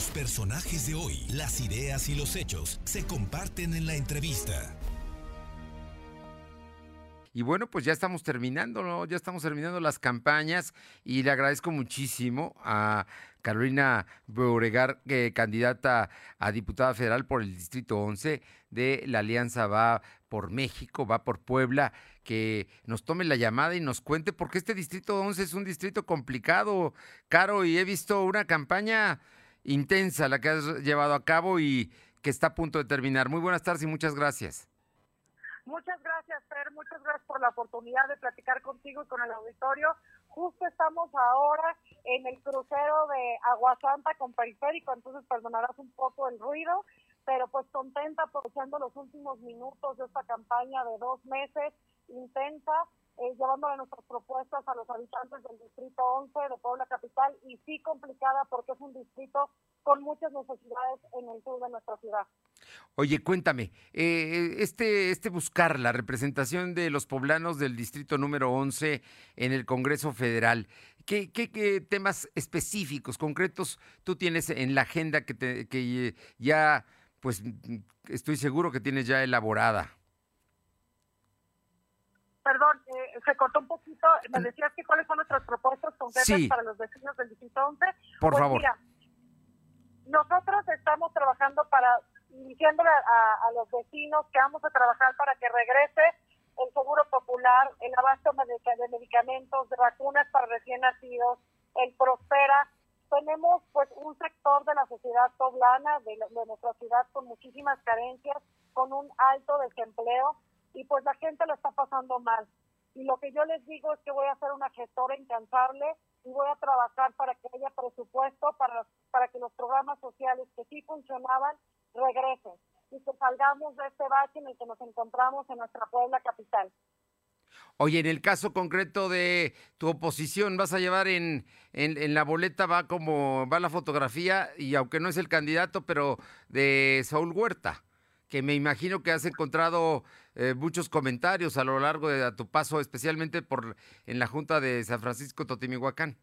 Los personajes de hoy, las ideas y los hechos se comparten en la entrevista. Y bueno, pues ya estamos terminando, ¿no? Ya estamos terminando las campañas y le agradezco muchísimo a Carolina Beauregar, eh, candidata a diputada federal por el Distrito 11 de la Alianza Va por México, Va por Puebla, que nos tome la llamada y nos cuente, porque este Distrito 11 es un distrito complicado, caro, y he visto una campaña intensa la que has llevado a cabo y que está a punto de terminar. Muy buenas tardes y muchas gracias. Muchas gracias, Fer. Muchas gracias por la oportunidad de platicar contigo y con el auditorio. Justo estamos ahora en el crucero de Aguasanta con Periférico, entonces perdonarás un poco el ruido, pero pues contenta aprovechando los últimos minutos de esta campaña de dos meses intensa eh, llevándole nuestras propuestas a los habitantes del Distrito 11 de Puebla Capital y sí complicada porque es un distrito con muchas necesidades en el sur de nuestra ciudad. Oye, cuéntame, eh, este, este buscar la representación de los poblanos del distrito número 11 en el Congreso Federal, ¿qué, qué, temas específicos, concretos tú tienes en la agenda que, te, que ya, pues estoy seguro que tienes ya elaborada? Perdón, eh, se cortó un poquito. Me decías que cuáles son nuestras propuestas concretas para los vecinos del Distrito 11. Por pues favor. Mira, nosotros estamos trabajando para, diciéndole a, los vecinos que vamos a trabajar para que regrese el seguro popular, el abasto de medicamentos, de vacunas para recién nacidos, el Prospera. Tenemos pues un sector de la sociedad poblana, de nuestra ciudad, con muchísimas carencias, con un alto desempleo y pues la gente lo está pasando mal. Y lo que yo les digo es que voy a ser una gestora incansable y voy a trabajar para que haya presupuesto para, para que los programas sociales que sí funcionaban regresen y que salgamos de este bache en el que nos encontramos en nuestra Puebla capital. Oye, en el caso concreto de tu oposición, vas a llevar en, en, en, la boleta, va como va la fotografía, y aunque no es el candidato, pero de Saúl Huerta que me imagino que has encontrado eh, muchos comentarios a lo largo de tu paso, especialmente por en la Junta de San Francisco Totimihuacán.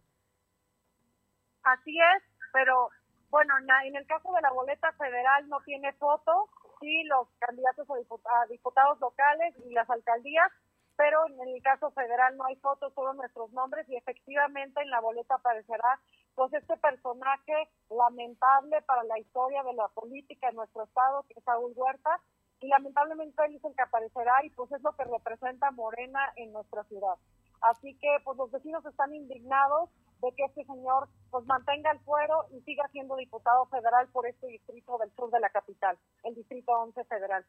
Así es, pero bueno, en el caso de la boleta federal no tiene foto, sí los candidatos a, diputados locales y las alcaldías, pero en el caso federal no hay fotos, solo nuestros nombres y efectivamente en la boleta aparecerá pues este personaje lamentable para la historia de la política en nuestro estado, que es Saúl Huerta, y lamentablemente él es el que aparecerá y pues es lo que representa Morena en nuestra ciudad. Así que pues los vecinos están indignados de que este señor pues mantenga el fuero y siga siendo diputado federal por este distrito del sur de la capital, el distrito 11 federal.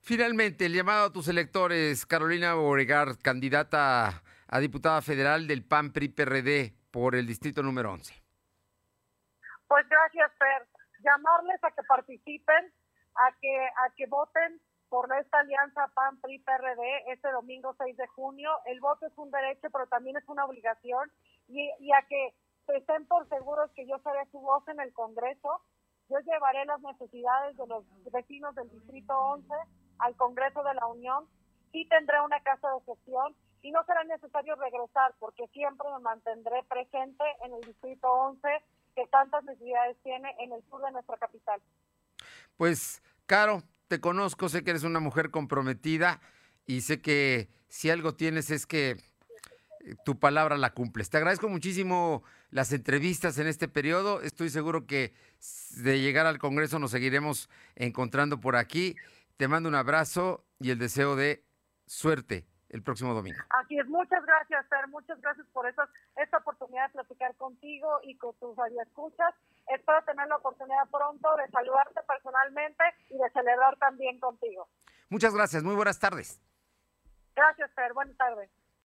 Finalmente, el llamado a tus electores, Carolina Boregar, candidata a diputada federal del PAN PRI PRD por el distrito número 11. Pues gracias, Fer. Llamarles a que participen, a que a que voten por esta alianza PAN PRI PRD este domingo 6 de junio. El voto es un derecho, pero también es una obligación y, y a que estén por seguros que yo seré su voz en el Congreso. Yo llevaré las necesidades de los vecinos del Distrito 11 al Congreso de la Unión. Sí tendré una casa de gestión y no será necesario regresar porque siempre me mantendré presente en el Distrito 11 que tantas necesidades tiene en el sur de nuestra capital. Pues, Caro, te conozco, sé que eres una mujer comprometida y sé que si algo tienes es que eh, tu palabra la cumples. Te agradezco muchísimo las entrevistas en este periodo. Estoy seguro que de llegar al Congreso nos seguiremos encontrando por aquí. Te mando un abrazo y el deseo de suerte el próximo domingo. Así es, muchas gracias, Fer, muchas gracias por esta, esta oportunidad de platicar contigo y con tus escuchas. Espero tener la oportunidad pronto de saludarte personalmente y de celebrar también contigo. Muchas gracias, muy buenas tardes. Gracias, Fer, buenas tardes.